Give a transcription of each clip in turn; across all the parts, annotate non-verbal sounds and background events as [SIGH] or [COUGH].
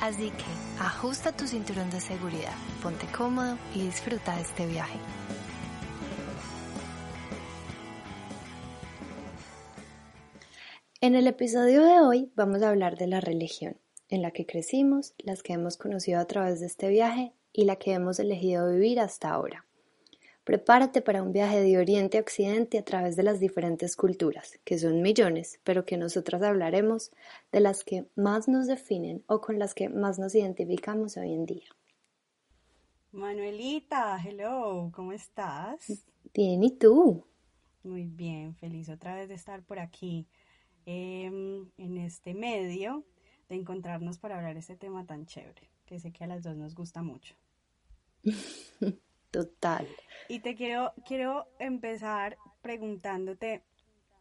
Así que ajusta tu cinturón de seguridad, ponte cómodo y disfruta de este viaje. En el episodio de hoy vamos a hablar de la religión, en la que crecimos, las que hemos conocido a través de este viaje y la que hemos elegido vivir hasta ahora. Prepárate para un viaje de Oriente a Occidente a través de las diferentes culturas, que son millones, pero que nosotras hablaremos de las que más nos definen o con las que más nos identificamos hoy en día. Manuelita, hello, ¿cómo estás? Bien, ¿y tú? Muy bien, feliz otra vez de estar por aquí em, en este medio, de encontrarnos para hablar de este tema tan chévere, que sé que a las dos nos gusta mucho. [LAUGHS] Total. Y te quiero, quiero empezar preguntándote,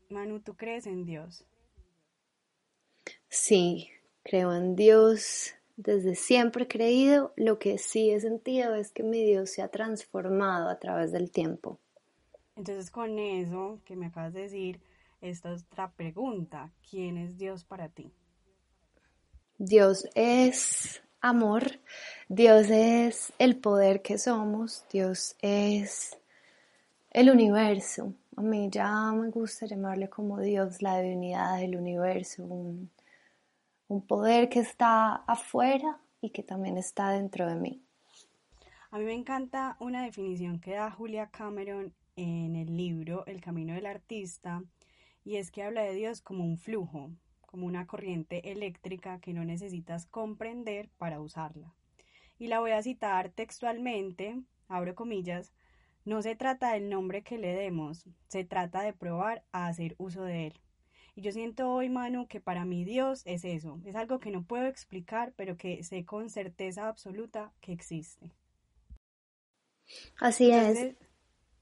Manu, ¿tú crees en Dios? Sí, creo en Dios. Desde siempre he creído. Lo que sí he sentido es que mi Dios se ha transformado a través del tiempo. Entonces, con eso que me acabas de decir, esta es otra pregunta. ¿Quién es Dios para ti? Dios es amor, Dios es el poder que somos, Dios es el universo. A mí ya me gusta llamarle como Dios, la divinidad del universo, un, poder que está afuera y que también está dentro de mí. A mí me encanta una definición que da Julia Cameron en el libro El Camino del Artista, y es que habla de Dios como un flujo, como una corriente eléctrica que no necesitas comprender para usarla. Y la voy a citar textualmente, abro comillas, no se trata del nombre que le demos, se trata de probar a hacer uso de él. Y yo siento hoy, Manu, que para mí Dios es eso, es algo que no puedo explicar, pero que sé con certeza absoluta que existe. Así es.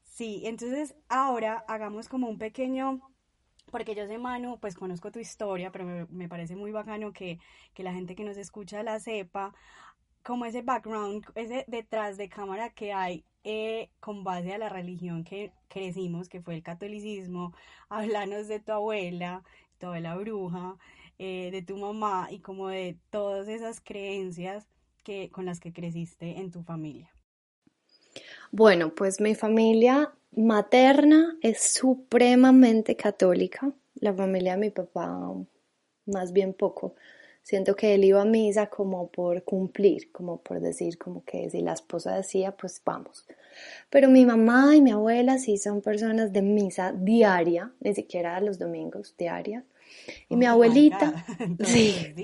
Sí, entonces ahora hagamos como un pequeño porque yo sé, Manu, pues conozco tu historia, pero me, parece muy bacano que, la gente que nos escucha la sepa, como ese background, ese detrás de cámara que hay eh, con base a la religión que crecimos, que fue el catolicismo, [LAUGHS] háblanos de tu abuela, tu abuela bruja, eh, de tu mamá y como de todas esas creencias que, con las que creciste en tu familia. Bueno, pues mi familia materna es supremamente católica, la familia de mi papá más bien poco. Siento que él iba a misa como por cumplir, como por decir, como que si la esposa decía, pues vamos. Pero mi mamá y mi abuela sí son personas de misa diaria, ni siquiera los domingos, diaria. Y mi oh abuelita, [LAUGHS] sí,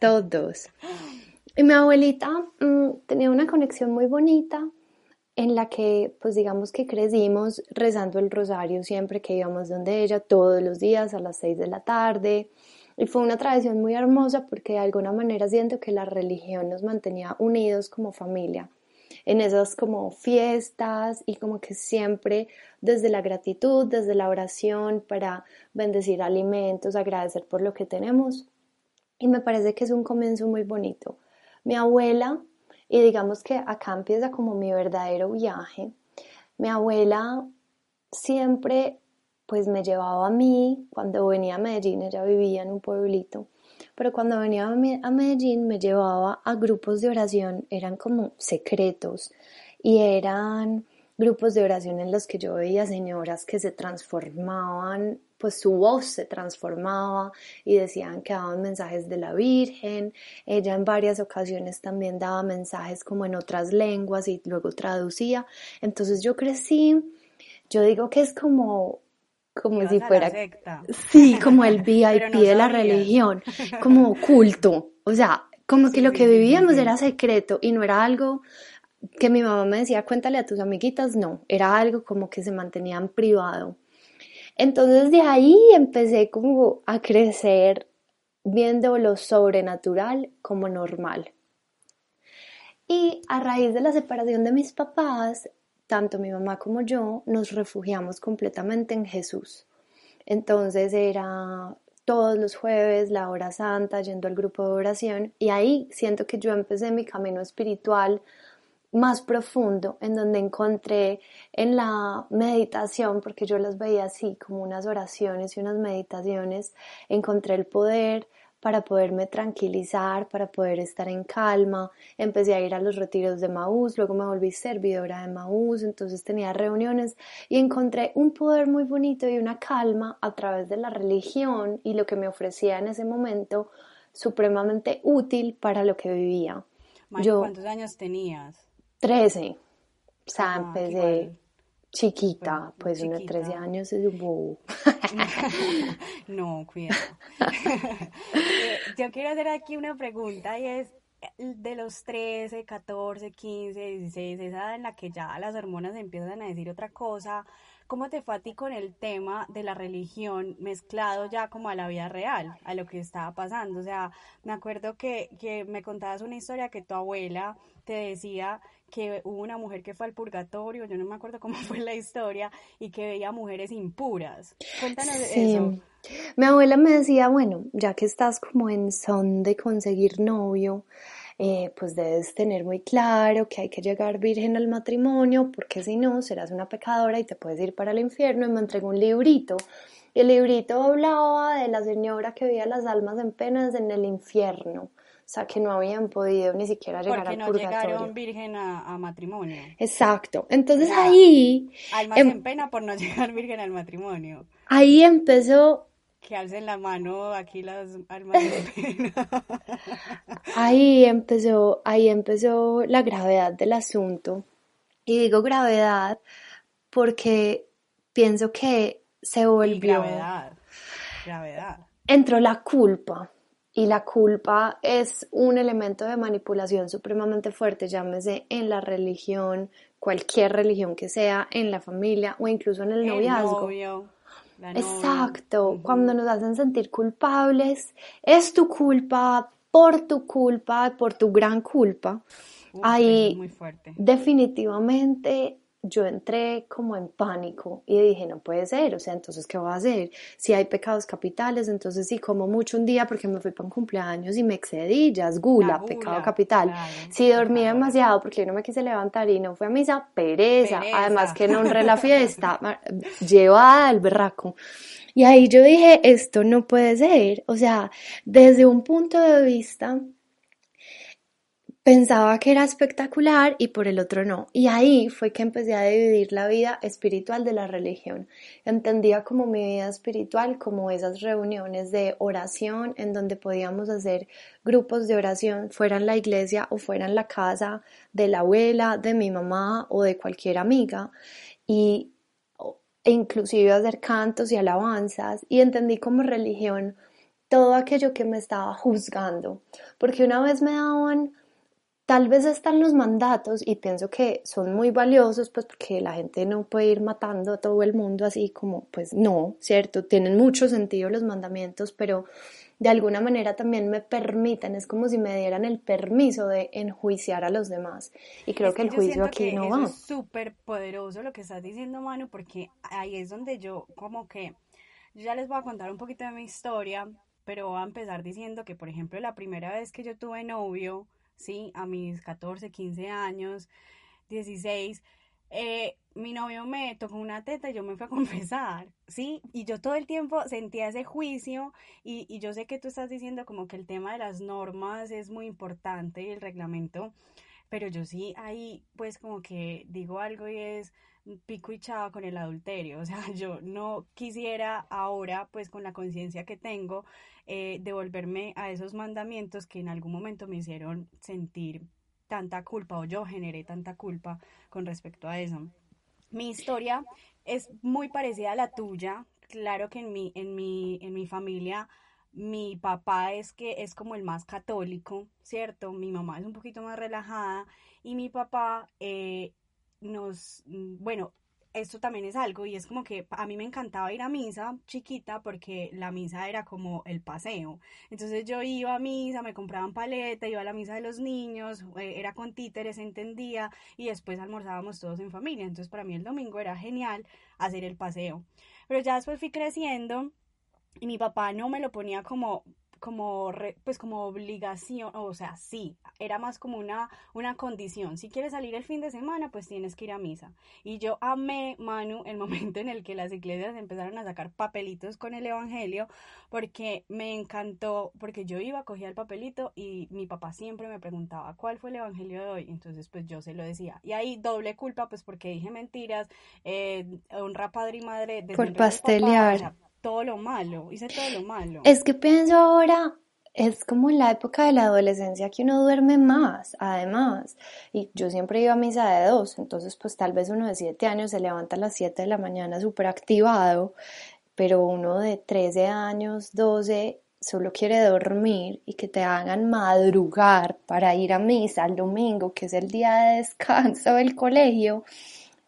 todos. Y mi abuelita mm, tenía una conexión muy bonita en la que pues digamos que crecimos rezando el rosario siempre que íbamos donde ella, todos los días a las seis de la tarde. Y fue una tradición muy hermosa porque de alguna manera siento que la religión nos mantenía unidos como familia en esas como fiestas y como que siempre desde la gratitud, desde la oración para bendecir alimentos, agradecer por lo que tenemos. Y me parece que es un comienzo muy bonito. Mi abuela y digamos que acá empieza como mi verdadero viaje. Mi abuela siempre pues me llevaba a mí, cuando venía a Medellín, ella vivía en un pueblito, pero cuando venía a Medellín me llevaba a grupos de oración, eran como secretos. Y eran grupos de oración en los que yo veía señoras que se transformaban pues su voz se transformaba y decían que daban mensajes de la Virgen. Ella en varias ocasiones también daba mensajes como en otras lenguas y luego traducía. Entonces yo crecí, yo digo que es como como si fuera sí como el [LAUGHS] VIP de la religión [LAUGHS] como culto o sea como que lo que vivíamos era secreto y no era algo que mi mamá me decía cuéntale a tus amiguitas no era algo como que se mantenía en privado entonces de ahí empecé como a crecer viendo lo sobrenatural como normal. Y a raíz de la separación de mis papás, tanto mi mamá como yo nos refugiamos completamente en Jesús. Entonces era todos los jueves la hora santa, yendo al grupo de oración y ahí siento que yo empecé mi camino espiritual más profundo, en donde encontré en la meditación, porque yo las veía así como unas oraciones y unas meditaciones, encontré el poder para poderme tranquilizar, para poder estar en calma. Empecé a ir a los retiros de Maús, luego me volví servidora de Maús, entonces tenía reuniones y encontré un poder muy bonito y una calma a través de la religión y lo que me ofrecía en ese momento supremamente útil para lo que vivía. ¿Cuántos años tenías? Trece. O sea, ah, empecé chiquita, pues unos 13 años es un bobo. [LAUGHS] no, cuidado. [LAUGHS] Yo quiero hacer aquí una pregunta y es de los 13, 14, 15, 16, esa edad en la que ya las hormonas empiezan a decir otra cosa, ¿cómo te fue a ti con el tema de la religión mezclado ya como a la vida real, a lo que estaba pasando? O sea, me acuerdo que, que me contabas una historia que tu abuela te decía que hubo una mujer que fue al purgatorio, yo no me acuerdo cómo [LAUGHS] fue la historia, y que veía mujeres impuras. Cuéntanos eso. Mi abuela me decía, bueno, ya que estás como en son de conseguir novio, eh, pues debes tener muy claro que hay que llegar virgen al matrimonio, porque si no, serás una pecadora y te puedes ir para el infierno. Y me entregó un librito. Y el librito hablaba de la señora que veía las almas en penas en el infierno. O sea, que no habían podido ni siquiera llegar Porque al no purgatorio. llegaron virgen a, matrimonio. Exacto. Entonces ahí... Almas em en pena por no [LAUGHS] llegar virgen al matrimonio. Ahí empezó... Que alcen la mano aquí las almas en [LAUGHS] pena. ahí empezó, ahí empezó la gravedad del asunto. Y digo gravedad porque pienso que se volvió... gravedad. Gravedad. Entró la culpa y la culpa es un elemento de manipulación supremamente fuerte, llámese en la religión, cualquier religión que sea, en la familia o incluso en el, noviazgo. Exacto, cuando nos hacen sentir culpables, es tu culpa, por tu culpa, por tu gran culpa. Ahí definitivamente yo entré como en pánico y dije, no puede ser, o sea, entonces, ¿qué voy a hacer? Si hay pecados capitales, entonces sí, como mucho un día porque me fui para un cumpleaños y me excedí, ya es gula, pecado capital. si dormí demasiado porque yo no me quise levantar y no fui a misa, pereza, además que no honré la fiesta, llevada al berraco. Y ahí yo dije, esto no puede ser, o sea, desde un punto de vista pensaba que era espectacular y por el otro no. Y ahí fue que empecé a dividir la vida espiritual de la religión. Entendía como mi vida espiritual como esas reuniones de oración en donde podíamos hacer grupos de oración, fuera en la iglesia o fuera en la casa de la abuela, de mi mamá o de cualquier amiga. Y e inclusive hacer cantos y alabanzas y entendí como religión todo aquello que me estaba juzgando, porque una vez me daban Tal vez están los mandatos y pienso que son muy valiosos, pues porque la gente no puede ir matando a todo el mundo así como, pues no, ¿cierto? Tienen mucho sentido los mandamientos, pero de alguna manera también me permiten, es como si me dieran el permiso de enjuiciar a los demás. Y creo que, el juicio aquí no va. Es súper poderoso lo que estás diciendo, Manu, porque ahí es donde yo como que, yo ya les voy a contar un poquito de mi historia, pero voy a empezar diciendo que, por ejemplo, la primera vez que yo tuve novio, ¿sí? A mis 14, 15 años, 16, eh, mi novio me tocó una teta y yo me fui a confesar, ¿sí? Y yo todo el tiempo sentía ese juicio y, y yo sé que tú estás diciendo como que el tema de las normas es muy importante y el reglamento, pero yo sí ahí pues como que digo algo y es pico y chava con el adulterio, [LAUGHS] o sea, yo no quisiera ahora pues con la conciencia que tengo eh, devolverme a esos mandamientos que en algún momento me hicieron sentir tanta culpa o yo generé tanta culpa con respecto a eso. Mi historia es muy parecida a la tuya. Claro que en mi, en mi, en mi familia mi papá es que es como el más católico, ¿cierto? Mi mamá es un poquito más relajada y mi papá eh, nos, bueno, esto también es algo y es como que a mí me encantaba ir a misa chiquita porque la misa era como el paseo. Entonces yo iba a misa, me compraban paleta, iba a la misa de los niños, eh, era con títeres, entendía y después almorzábamos todos en familia. Entonces para mí el domingo era genial hacer el paseo. Pero ya después fui creciendo y mi papá no me lo ponía como como pues como obligación, o sea, sí, era más como una, una condición. Si quieres salir el fin de semana, pues tienes que ir a misa. Y yo amé, Manu, el [LAUGHS] momento en el que las iglesias empezaron a sacar papelitos con el Evangelio, porque me encantó, porque yo iba, cogía el papelito y mi papá siempre me preguntaba cuál fue el Evangelio de hoy. Entonces, pues yo se lo decía. Y ahí doble culpa, pues porque dije mentiras, eh, honra padre y madre. Por pastelear todo lo malo, hice todo lo malo. Es que pienso ahora, es como la época de la adolescencia que uno duerme más, además. Y yo siempre iba a misa de dos, entonces pues tal vez uno de siete años se levanta a las siete de la mañana súper activado, pero uno de 13 años, 12, solo quiere dormir y que te hagan madrugar para ir a misa el domingo, que es el día de descanso del colegio.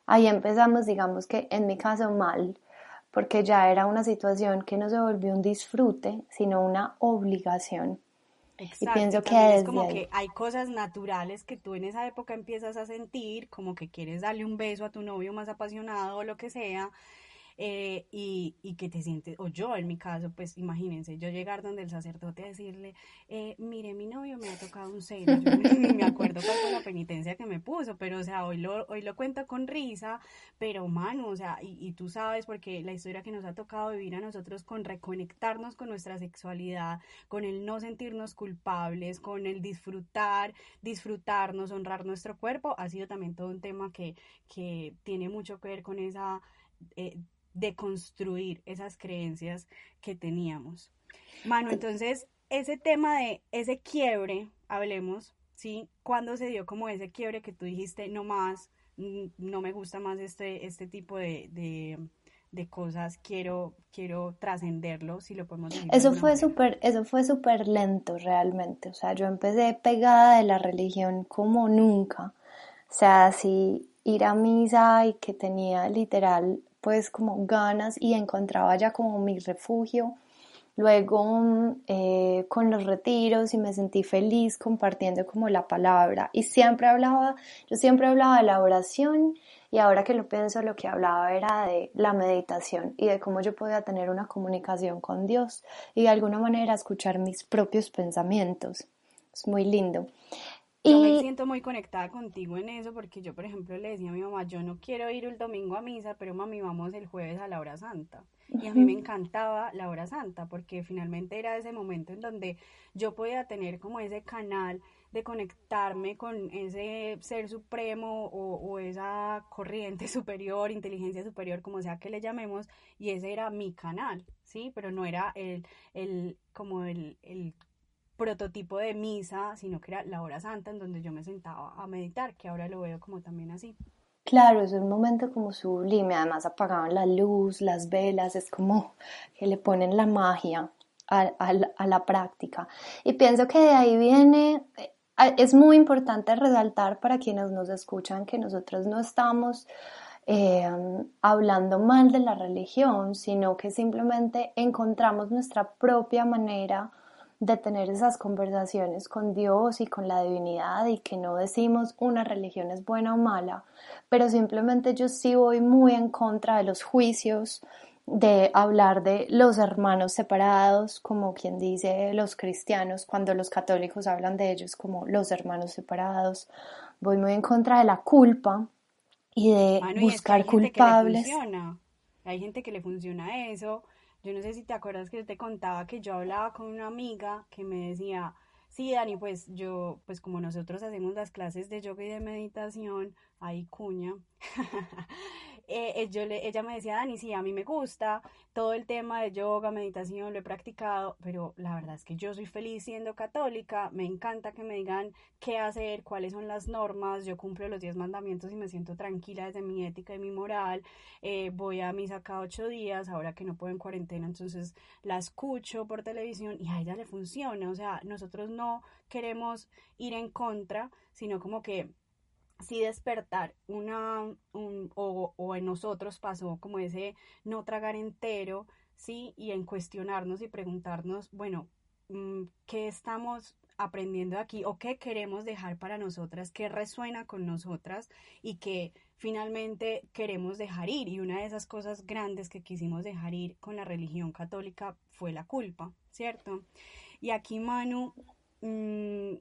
Ahí empezamos, digamos que en mi caso mal porque ya era una situación que no se volvió un disfrute, sino una obligación. Exacto, y pienso que es como que hay cosas naturales que tú en esa época empiezas a sentir, como que quieres darle un beso a tu novio más apasionado o lo que sea, eh, y, y, que te sientes, o yo en mi caso, pues imagínense, yo llegar donde el sacerdote a decirle, eh, mire, mi novio me ha tocado un seno, me acuerdo cuál fue la penitencia que me puso, pero o sea, hoy lo, hoy lo cuento con risa, pero mano, o sea, y, y tú sabes, porque la historia que nos ha tocado vivir a nosotros con reconectarnos con nuestra sexualidad, con el no sentirnos culpables, con el disfrutar, disfrutarnos, honrar nuestro cuerpo, ha sido también todo un tema que, que tiene mucho que ver con esa... Eh, de construir esas creencias que teníamos. Mano, entonces, ese tema de ese quiebre, hablemos, ¿sí? ¿Cuándo se dio como ese quiebre que tú dijiste, no más, mm, no me gusta más este, este tipo de, de, cosas, quiero, quiero trascenderlo, si lo podemos decir. Eso fue súper, eso fue súper lento realmente, o sea, yo empecé pegada de la religión como nunca, o sea, así ir a misa y que tenía literal pues como ganas y encontraba ya como mi refugio. Luego eh, con los retiros y me sentí feliz compartiendo como la palabra y siempre hablaba, yo siempre hablaba de la oración y ahora que lo pienso lo que hablaba era de la meditación y de cómo yo podía tener una comunicación con Dios y de alguna manera escuchar mis propios pensamientos. Es muy lindo. Yo me siento muy conectada contigo en eso porque yo, por ejemplo, le decía a mi mamá, yo no quiero ir el domingo a misa, pero mami, vamos el jueves a la hora santa. Y a mí me encantaba la hora santa porque finalmente era ese momento en donde yo podía tener como ese canal de conectarme con ese ser supremo o, o esa corriente [LAUGHS] superior, inteligencia superior, como sea que le llamemos, y ese era mi canal, ¿sí? Pero no era el, el como el, el prototipo de misa, sino que era la hora santa en donde yo me sentaba a meditar, que ahora lo veo como también así. Claro, es un momento como sublime, además apagaban la luz, las velas, es como que le ponen la magia a, a la práctica. Y pienso que de ahí viene, eh, es muy importante resaltar para quienes nos escuchan que nosotros no estamos eh, hablando mal de la religión, sino que simplemente encontramos nuestra propia manera de tener esas conversaciones con Dios y con la divinidad y que no decimos una religión es buena o mala, pero simplemente yo sí voy muy en contra de los juicios, de hablar de los hermanos separados, como quien dice los cristianos, cuando los católicos hablan de ellos como los hermanos separados, voy muy en contra de la culpa y de buscar culpables. Hay gente que le funciona eso, yo no sé si te acuerdas que te contaba que yo hablaba con una amiga que me decía, sí, Dani, pues yo, pues como nosotros hacemos las clases de yoga y de meditación, ahí cuña, [LAUGHS] Eh, eh, yo ella me decía, Dani, sí, a mí me gusta todo el tema de yoga, meditación, lo he practicado, pero la verdad es que yo soy feliz siendo católica, me encanta que me digan qué hacer, cuáles son las normas, yo cumplo los diez mandamientos y me siento tranquila desde mi ética y mi moral, eh, voy a misa cada ocho días, ahora que no puedo en cuarentena, entonces la escucho por televisión y a ella le funciona, o sea, nosotros no queremos ir en contra, sino como que sí despertar una, un, o, o, en nosotros pasó como ese no tragar entero, sí, y en cuestionarnos y preguntarnos, bueno, mm, ¿qué estamos aprendiendo aquí o qué queremos dejar para nosotras, qué resuena con nosotras y qué finalmente queremos dejar ir. Y una de esas cosas grandes que quisimos dejar ir con la religión católica fue la culpa, ¿cierto? Y aquí, Manu, mmm,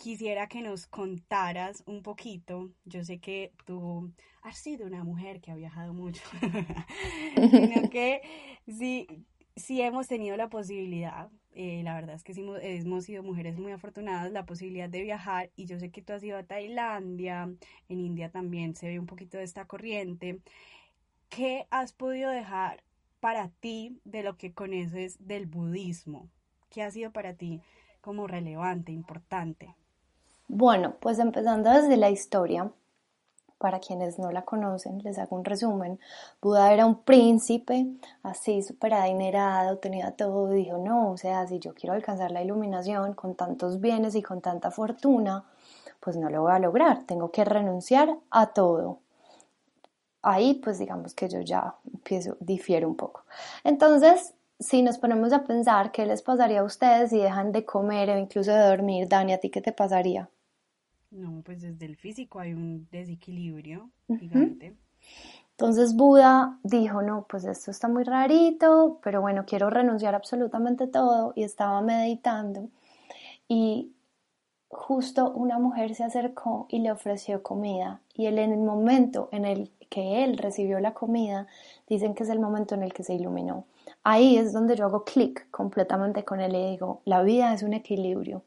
quisiera que nos contaras un poquito. Yo sé que tú has sido una mujer que ha viajado mucho, [LAUGHS] sino [LAUGHS] que sí, sí hemos tenido la posibilidad, eh, la verdad es que sí, hemos sido mujeres muy afortunadas, la posibilidad de viajar y yo sé que tú has ido a Tailandia, en India también se ve un poquito de esta corriente. ¿Qué has podido dejar para ti de lo que conoces del budismo? ¿Qué ha sido para ti como relevante, importante? Bueno, pues empezando desde la historia, para quienes no la conocen, les hago un resumen. Buda era un príncipe, así súper adinerado, tenía todo, dijo, no, o sea, si yo quiero alcanzar la iluminación con tantos bienes y con tanta fortuna, pues no lo voy a lograr, tengo que renunciar a todo. Ahí, pues digamos que yo ya empiezo, difiero un poco. Entonces, si nos ponemos a pensar qué les pasaría a ustedes si dejan de comer o incluso de dormir, Dani, ¿a ti qué te pasaría? No, pues desde el físico hay un desequilibrio gigante. Entonces Buda dijo, no, pues esto está muy rarito, pero bueno, quiero renunciar absolutamente todo y estaba meditando y justo una mujer se acercó y le ofreció comida y él en el momento en el que él recibió la comida, dicen que es el momento en el que se iluminó. Ahí es donde yo hago clic completamente con él y digo, la vida es un equilibrio,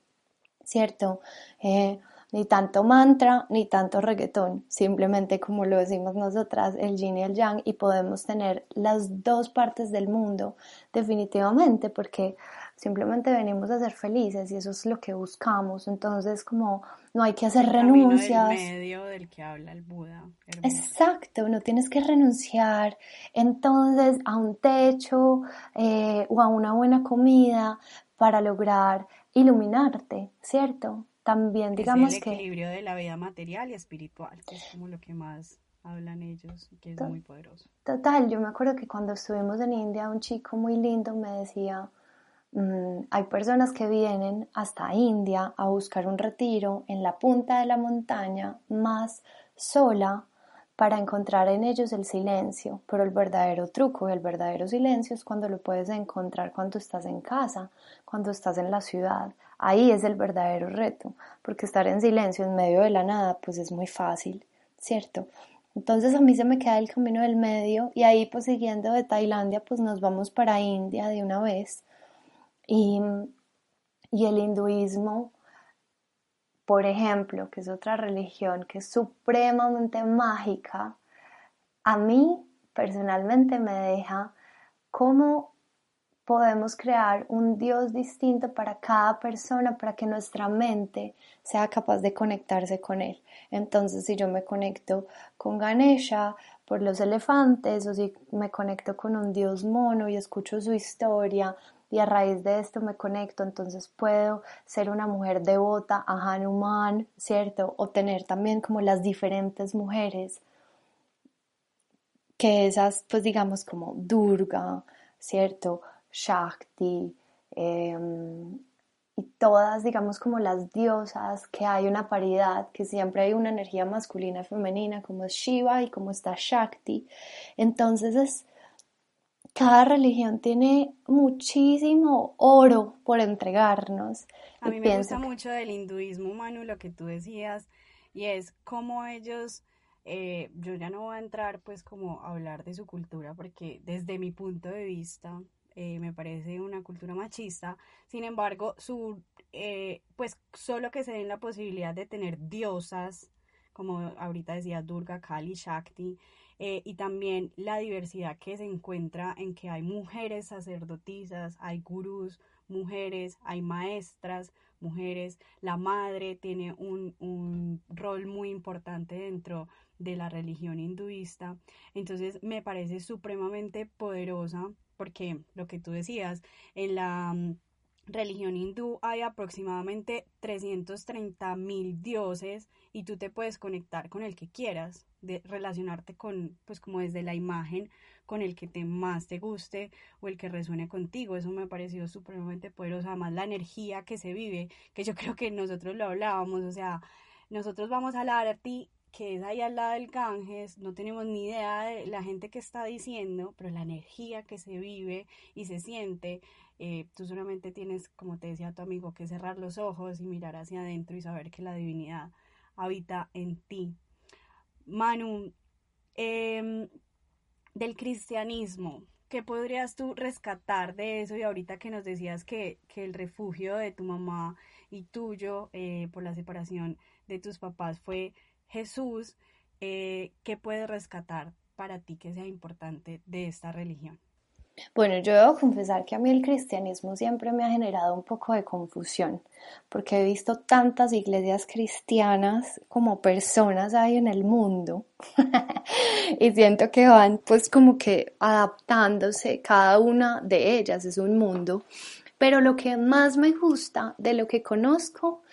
¿cierto? Eh, ni tanto mantra, ni tanto reggaetón, simplemente como lo decimos nosotras, el yin y el yang, y podemos tener las dos partes del mundo, definitivamente, porque simplemente venimos a ser felices y eso es lo que buscamos. Entonces, como no hay que hacer renuncias. Del medio del que habla el Buda. Exacto, no tienes que renunciar entonces a un techo eh, o a una buena comida para lograr iluminarte, ¿cierto? También digamos que... El equilibrio de la vida material y espiritual, que es como lo que más hablan ellos y que es muy poderoso. Total, yo me acuerdo que cuando estuvimos en India, un chico muy lindo me decía, mm, hay personas que vienen hasta India a buscar un retiro en la punta de la montaña más sola para encontrar en ellos el silencio, pero el verdadero truco, el verdadero silencio es cuando lo puedes encontrar cuando estás en casa, cuando estás en la ciudad. Ahí es el verdadero reto, porque estar en silencio en medio de la nada, pues es muy fácil, ¿cierto? Entonces a mí se me queda el camino del medio y ahí pues siguiendo de Tailandia pues nos vamos para India de una vez y, y el hinduismo por ejemplo, que es otra religión que es supremamente mágica, a mí personalmente me deja cómo podemos crear un Dios distinto para cada persona para que nuestra mente sea capaz de conectarse con él. Entonces, si yo me conecto con Ganesha por los elefantes o si me conecto con un Dios mono y escucho su historia y a raíz de esto me conecto, entonces puedo ser una mujer devota a Hanuman, ¿cierto? O tener también como las diferentes mujeres, que esas, pues digamos como Durga, ¿cierto? Shakti, em, y todas, digamos, como las diosas, que hay una paridad, que siempre hay una energía masculina y femenina, como es Shiva y como está Shakti. Entonces es cada religión tiene muchísimo oro por entregarnos. A mí me gusta mucho del hinduismo, Manu, lo que tú decías, y es cómo ellos, eh, yo ya no voy a entrar pues como a hablar de su cultura, porque desde mi punto de vista eh, me parece una cultura machista, sin embargo, su, eh, pues solo que se den la posibilidad de tener diosas, como ahorita decía Durga, Kali, Shakti, eh, y también la diversidad que se encuentra en que hay mujeres sacerdotisas, hay gurús, mujeres, hay maestras, mujeres, la madre tiene un, un rol muy importante dentro de la religión hinduista. Entonces me parece supremamente poderosa porque lo que tú decías, en la religión hindú hay aproximadamente 330 mil dioses y tú te puedes conectar con el que quieras, de relacionarte con, pues como desde la imagen, con el que te más te guste o el que resuene contigo. Eso me ha parecido supremamente poderoso. Además, la energía que se vive, que yo [LAUGHS] creo que nosotros lo hablábamos, o sea, nosotros vamos a la ti que es ahí al lado del Ganges, no tenemos ni idea de la gente que está diciendo, pero la energía que se vive y se siente, eh, tú solamente tienes, como te decía tu amigo, que cerrar los ojos y mirar hacia adentro y saber que la divinidad habita en ti. Manu, em, del cristianismo, ¿qué podrías tú rescatar de eso? Y ahorita que nos decías que, que el refugio de tu mamá y tuyo eh, por la separación de tus papás fue Jesús, eh, ¿qué puedes rescatar para ti que sea importante de esta religión? Bueno, yo debo confesar que a mí el cristianismo siempre me ha generado un poco de confusión, porque he visto tantas iglesias cristianas como personas hay en el mundo [LAUGHS] y siento que van pues como que adaptándose, cada una de ellas es un mundo, pero lo que más me gusta de lo que conozco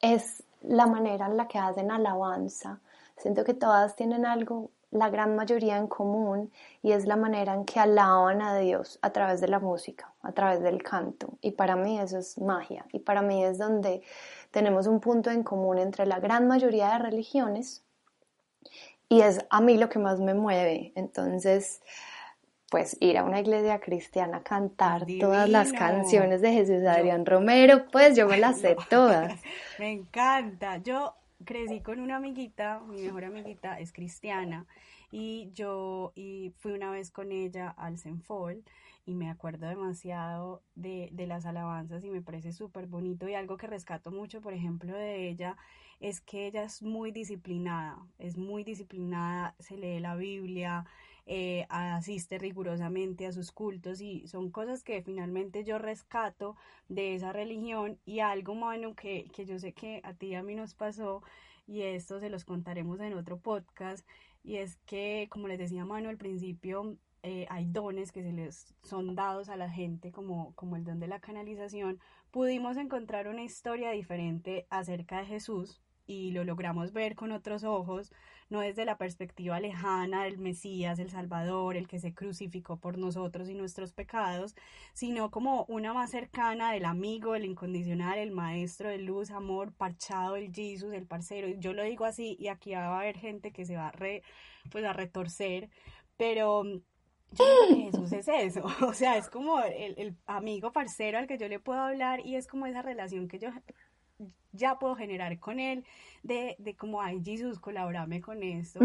es la manera en la que hacen alabanza. Siento que todas tienen algo, la gran mayoría en común, y es la manera en que alaban a Dios a través de la música, a través del canto. Y para mí eso es magia. Y para mí es donde tenemos un punto en común entre la gran mayoría de religiones. Y es a mí lo que más me mueve. Entonces, pues ir a una iglesia cristiana a cantar todas las canciones de Jesús Adrián Romero, pues yo me las sé [LAUGHS] todas. me encanta. Yo crecí con una amiguita, mi mejor amiguita es cristiana y yo y fui una vez con ella al Senfol y me acuerdo demasiado de, de las alabanzas y me parece súper bonito y algo que rescato mucho, por ejemplo, de ella es que ella es muy disciplinada, es muy disciplinada, se lee la Biblia, eh, asiste rigurosamente a sus cultos y son cosas que finalmente yo rescato de esa religión y algo, bueno que, que yo sé que a ti y a mí nos pasó y esto se los contaremos en otro podcast y es que, como les decía Manu al principio, eh, hay dones que se les son dados a la gente como, como el don de la canalización, pudimos encontrar una historia diferente acerca de Jesús y lo logramos ver con otros ojos, no desde la perspectiva lejana del Mesías, el Salvador, el que se crucificó por nosotros y nuestros pecados, sino como una más cercana del amigo, el incondicional, el maestro de luz, amor, parchado, el Jesús, el parcero. Yo lo digo así y aquí va a haber gente que se va a, re, pues a retorcer, pero yo creo que Jesús es eso, [LAUGHS] o sea, es como el, el, amigo parcero al que yo le puedo hablar y es como esa relación que yo ya puedo generar con él de, de como, ay, Jesús, colaborame con esto,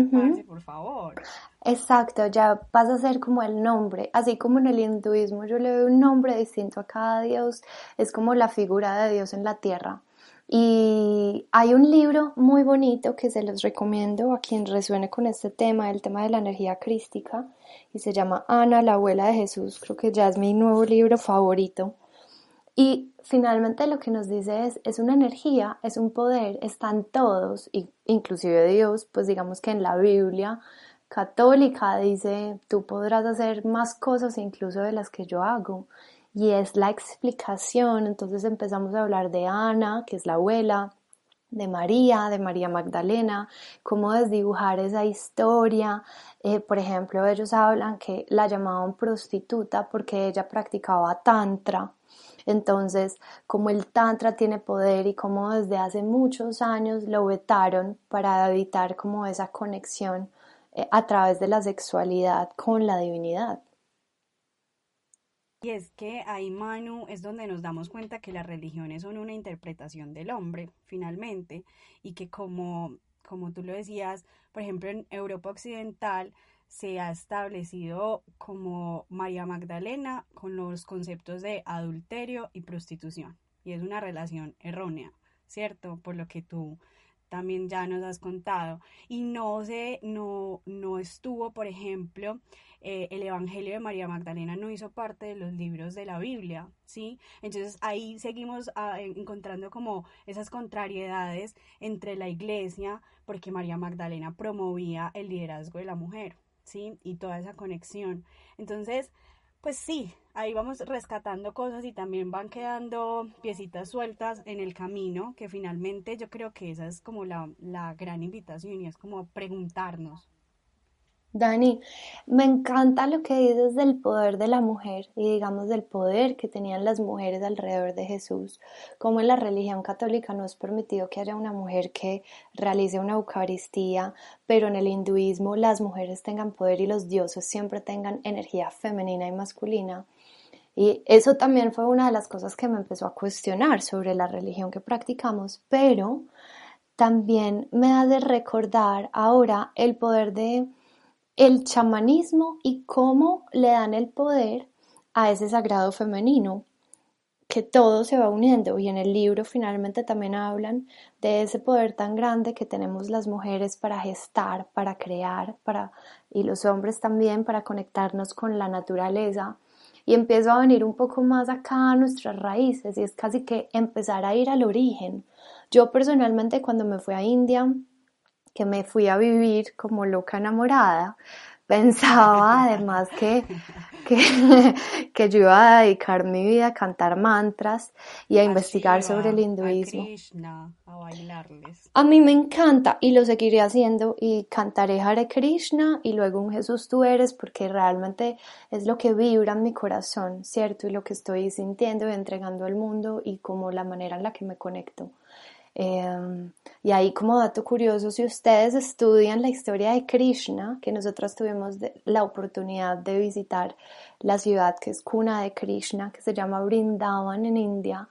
por favor. Exacto, ya vas a ser como el nombre, así como en el hinduismo yo le doy un nombre distinto a cada dios, es como la figura de Dios en la tierra. Y hay un libro muy bonito que se los recomiendo a quien resuene con este tema, el tema de la energía crística, y se llama Ana, la abuela de Jesús, creo que ya es mi nuevo libro favorito. Y finalmente lo que nos dice es, es una energía, es un poder, están todos, inclusive Dios, pues digamos que en la Biblia católica dice, tú podrás hacer más cosas incluso de las que yo hago. Y es la explicación, entonces empezamos a hablar de Ana, que es la abuela, de María, de María Magdalena, cómo desdibujar esa historia. Eh, por ejemplo, ellos hablan que la llamaban prostituta porque ella practicaba tantra entonces, como el Tantra tiene poder y como desde hace muchos años lo vetaron para evitar como esa conexión eh, a través de la sexualidad con la divinidad. Y es que ahí, Manu, es donde nos damos cuenta que las religiones son una interpretación del hombre, finalmente, y que como, como tú lo decías, por ejemplo, en Europa Occidental, se ha establecido como María Magdalena con los conceptos de adulterio y prostitución. Y es una relación errónea, ¿cierto? Por lo que tú también ya nos has contado. Y no se, no, no estuvo, por ejemplo, eh, el Evangelio de María Magdalena no hizo parte de los libros de la Biblia, ¿sí? Entonces ahí seguimos ah, encontrando como esas contrariedades entre la iglesia, porque María Magdalena promovía el liderazgo de la mujer. ¿Sí? Y toda esa conexión. Entonces, pues sí, ahí vamos rescatando cosas y también van quedando piecitas sueltas en el camino, que finalmente yo creo que esa es como la, la gran invitación y es como preguntarnos Dani, me encanta lo que dices del poder de la mujer y digamos del poder que tenían las mujeres alrededor de Jesús. Como en la religión católica no es permitido que haya una mujer que realice una Eucaristía, pero en el hinduismo las mujeres tengan poder y los dioses siempre tengan energía femenina y masculina. Y eso también fue una de las cosas que me empezó a cuestionar sobre la religión que practicamos, pero también me ha de recordar ahora el poder de el chamanismo y cómo le dan el poder a ese sagrado femenino, que todo se va uniendo y en el libro finalmente también hablan de ese poder tan grande que tenemos las mujeres para gestar, para crear, para y los hombres también para conectarnos con la naturaleza y empiezo a venir un poco más acá a nuestras raíces y es casi que empezar a ir al origen. Yo personalmente cuando me fui a India que me fui a vivir como loca enamorada, [LAUGHS] pensaba además que, [LAUGHS] que, yo iba a dedicar mi vida a cantar mantras y a, investigar sobre el hinduismo. A, mí me encanta y lo seguiré haciendo y cantaré Hare Krishna y luego un Jesús tú eres porque realmente es lo que vibra en mi corazón, ¿cierto? Y lo que estoy sintiendo y entregando al mundo y como la manera en la que me conecto. Em, y ahí como dato curioso, si ustedes estudian la historia de Krishna, que nosotros tuvimos la oportunidad de visitar la ciudad que es cuna de Krishna, que se llama Vrindavan en India,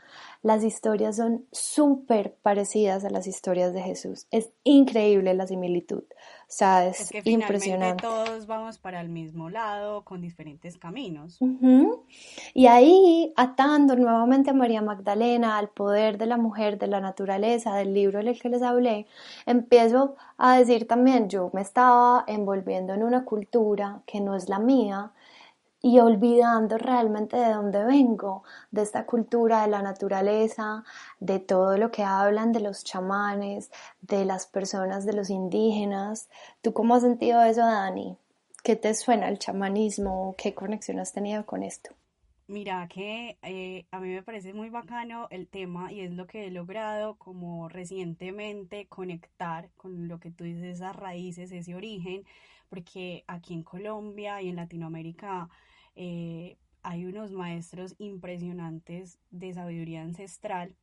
las historias son súper parecidas a las historias de Jesús. Es increíble la similitud. O sea, es, que impresionante. Todos vamos para el mismo lado con diferentes caminos. Y ahí, atando nuevamente a María Magdalena, al poder de la mujer, de la naturaleza, del libro del que les hablé, empiezo a decir también, yo me estaba envolviendo en una cultura que no es la mía, y olvidando realmente de dónde vengo, de esta cultura de la naturaleza, de todo lo que hablan de los chamanes, de las personas, de los indígenas. ¿Tú cómo has sentido eso, Dani? ¿Qué te suena el chamanismo? ¿Qué conexión has tenido con esto? Mira que eh, a mí me parece muy bacano el tema y es lo que he logrado como recientemente conectar con lo que tú dices, esas raíces, ese origen, porque aquí en Colombia y en Latinoamérica eh, hay unos maestros impresionantes de sabiduría ancestral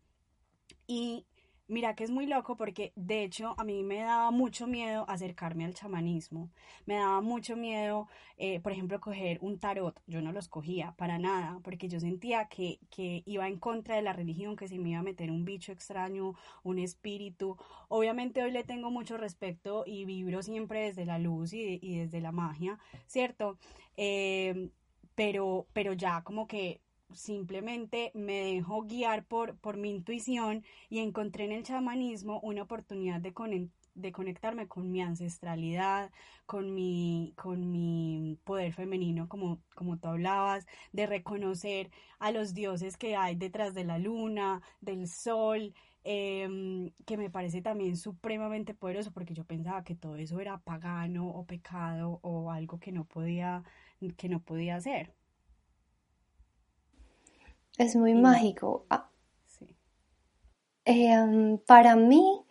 y mira que es muy loco porque de hecho a mí me daba mucho miedo acercarme al chamanismo, me daba mucho miedo, eh, por ejemplo, coger un tarot, yo no los cogía para nada porque yo sentía que, que iba en contra de la religión, que se me iba a meter un bicho extraño, un espíritu. Obviamente hoy le tengo mucho respeto y vibro siempre desde la luz y, y desde la magia, ¿cierto? Eh, pero, pero ya como que simplemente me dejo guiar por, por mi intuición y encontré en el chamanismo una oportunidad de, de conectarme con mi ancestralidad, con mi, con mi poder femenino, como, como tú hablabas, de reconocer a los dioses que hay detrás de la luna, del sol, em, que me parece también supremamente poderoso porque yo pensaba que todo eso era pagano o pecado o algo que no podía que no podía hacer. Es muy mágico. Ah, em, para mí,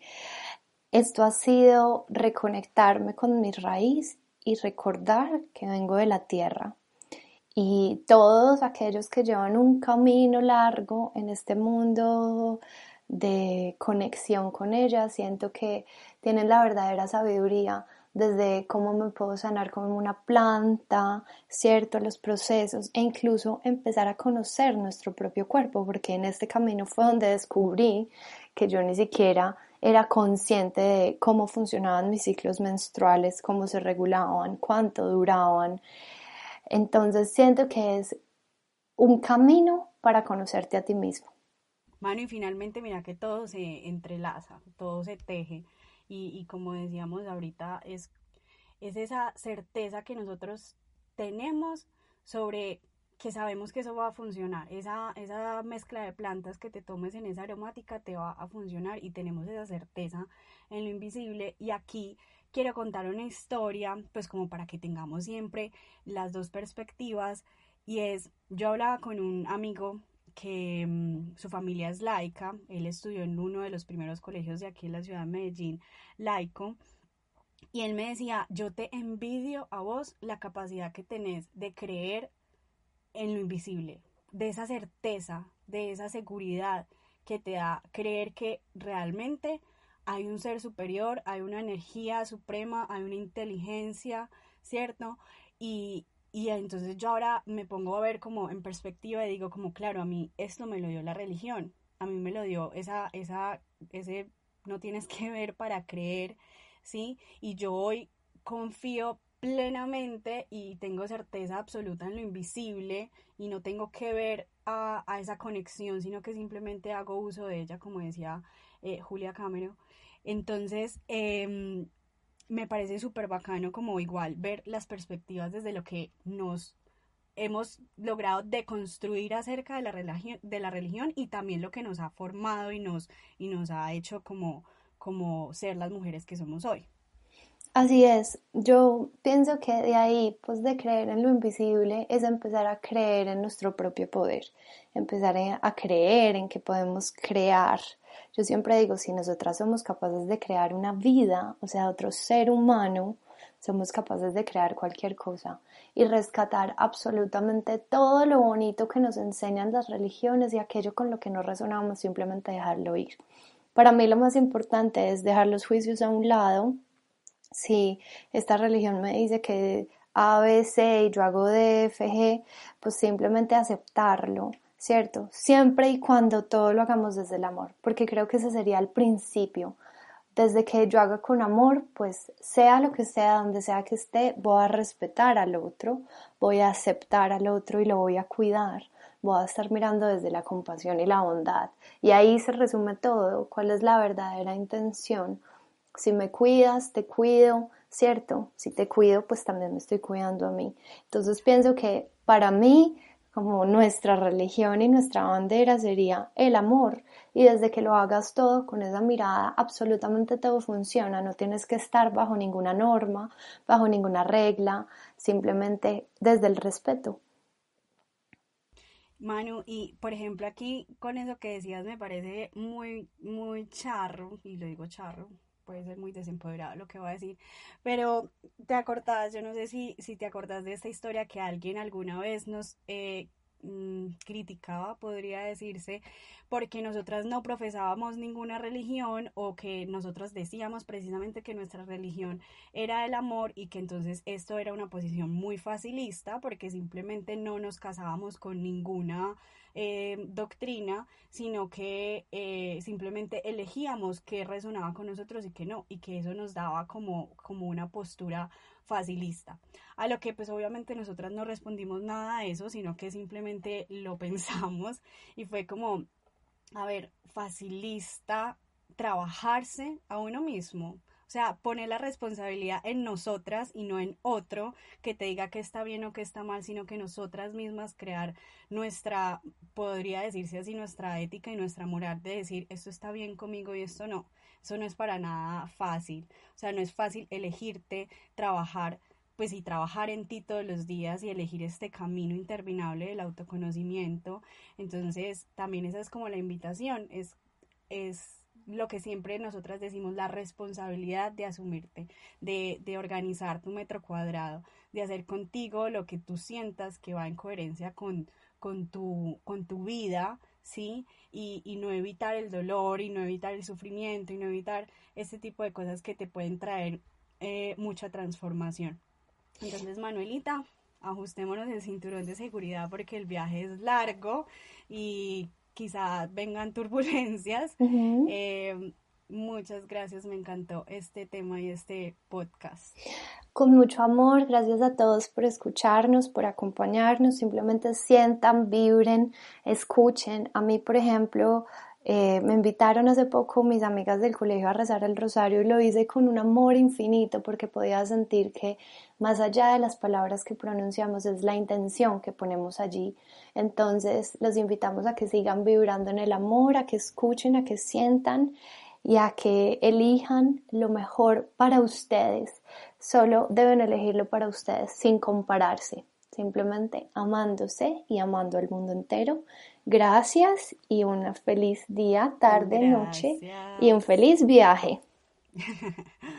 esto ha sido reconectarme con mi raíz y recordar que vengo de la tierra. Y todos aquellos que llevan un camino largo en este mundo de conexión con ella, siento que tienen la verdadera sabiduría desde cómo me puedo sanar como una planta, ¿cierto? Los procesos e incluso empezar a conocer nuestro propio cuerpo, porque en este camino fue donde descubrí que yo ni siquiera era consciente de cómo funcionaban mis ciclos menstruales, cómo se regulaban, cuánto duraban. Entonces siento que es un camino para conocerte a ti mismo. Mano, y finalmente mira que todo se entrelaza, todo se teje y, como decíamos ahorita, es, es esa certeza que nosotros tenemos sobre que sabemos que eso va a funcionar. Esa, esa mezcla de plantas que te tomes en esa aromática te va a funcionar y tenemos esa certeza en lo invisible. Y aquí quiero contar una historia, pues como para que tengamos siempre las dos perspectivas y es, yo hablaba con un amigo que mm, su familia es laica, él estudió en uno de los primeros colegios de aquí en la ciudad de Medellín, laico, y él me decía, yo te envidio a vos la capacidad que tenés de creer en lo invisible, de esa certeza, de esa seguridad que te da creer que realmente hay un ser superior, hay una energía suprema, hay una inteligencia, ¿cierto? Y, y entonces yo ahora me pongo a ver como en perspectiva y digo como, claro, a mí esto me lo dio la religión, a mí me lo dio esa, esa, ese, no tienes que ver para creer, ¿sí? Y yo hoy confío plenamente y tengo certeza absoluta en lo invisible y no tengo que ver a, esa conexión, sino que simplemente hago uso de ella, como decía eh, Julia Cameron. Entonces, em, me parece súper bacano como igual ver las perspectivas desde lo que nos hemos logrado deconstruir acerca de la religión, de la religión y también lo que nos ha formado y nos, y nos ha hecho como, como ser las mujeres que somos hoy. Así es, yo pienso que de ahí, pues de creer en lo invisible, es empezar a creer en nuestro propio poder, empezar a creer en que podemos crear. Yo siempre digo, si nosotras somos capaces de crear una vida, o sea, otro ser humano, somos capaces de crear cualquier cosa y rescatar absolutamente todo lo bonito que nos enseñan las religiones y aquello con lo que no resonamos, simplemente dejarlo ir. Para mí lo más importante es dejar los juicios a un lado, si esta religión me dice que A, B, C y yo hago D, F, G, pues simplemente aceptarlo, ¿cierto? Siempre y cuando todo lo hagamos desde el amor, porque creo que ese sería el principio. Desde que yo haga con amor, pues sea lo que sea, donde sea que esté, voy a respetar al otro, voy a aceptar al otro y lo voy a cuidar. Voy a estar mirando desde la compasión y la bondad. Y ahí se resume todo, cuál es la verdadera intención si me cuidas, te cuido, ¿cierto? Si te cuido, pues también me estoy cuidando a mí. Entonces pienso que para mí, como nuestra religión y nuestra bandera sería el amor. Y desde que lo hagas todo con esa mirada, absolutamente todo funciona. No tienes que estar bajo ninguna norma, bajo ninguna regla, simplemente desde el respeto. Manu, y por ejemplo aquí con eso que decías me parece muy, muy charro, y lo digo charro, puede ser muy desempoderado lo que voy a decir, pero te acordás, yo no sé si, si te acordás de esta historia que alguien alguna vez nos eh, mm, criticaba, podría decirse, porque nosotras no profesábamos ninguna religión o que nosotros decíamos precisamente que nuestra religión era el amor y que entonces esto era una posición muy facilista porque simplemente no nos casábamos con ninguna eh, doctrina, sino que eh, simplemente elegíamos qué resonaba con nosotros y qué no, y que eso nos daba como, como una postura facilista. A lo que pues obviamente nosotras no respondimos nada a eso, sino que simplemente lo [LAUGHS] pensamos y fue como, a ver, facilista trabajarse a uno mismo. Sea, poner la responsabilidad en nosotras y no en otro que te diga que está bien o que está mal, sino que nosotras mismas crear nuestra, podría decirse así, nuestra ética y nuestra moral de decir esto está bien conmigo y esto no. Eso no es para nada fácil. O sea, no es fácil elegirte, trabajar pues y trabajar en ti todos los días y elegir este camino interminable del autoconocimiento. Entonces, también esa es como la invitación, es, es lo que siempre nosotras decimos, la responsabilidad de asumirte, de, de, organizar tu metro cuadrado, de hacer contigo lo que tú sientas que va en coherencia con, con, tu, con tu vida, ¿sí? Y, y, no evitar el dolor y no evitar el sufrimiento y no evitar ese tipo de cosas que te pueden traer eh, mucha transformación. Entonces, Manuelita, ajustémonos el cinturón de seguridad porque el viaje es largo y quizá vengan turbulencias. Eh, muchas gracias, me encantó este tema y este podcast. Con mucho amor, gracias a todos por escucharnos, por acompañarnos, simplemente sientan, vibren, escuchen. A mí, por ejemplo, eh, me invitaron hace poco mis amigas del colegio a rezar el rosario y lo hice con un amor infinito porque podía sentir que más allá de las palabras que pronunciamos es la intención que ponemos allí. Entonces los invitamos a que sigan vibrando en el amor, a que escuchen, a que sientan y a que elijan lo mejor para ustedes. Solo deben elegirlo para ustedes sin compararse simplemente amándose y amando al mundo entero. Gracias y un feliz día, tarde, noche y un feliz viaje. [LAUGHS]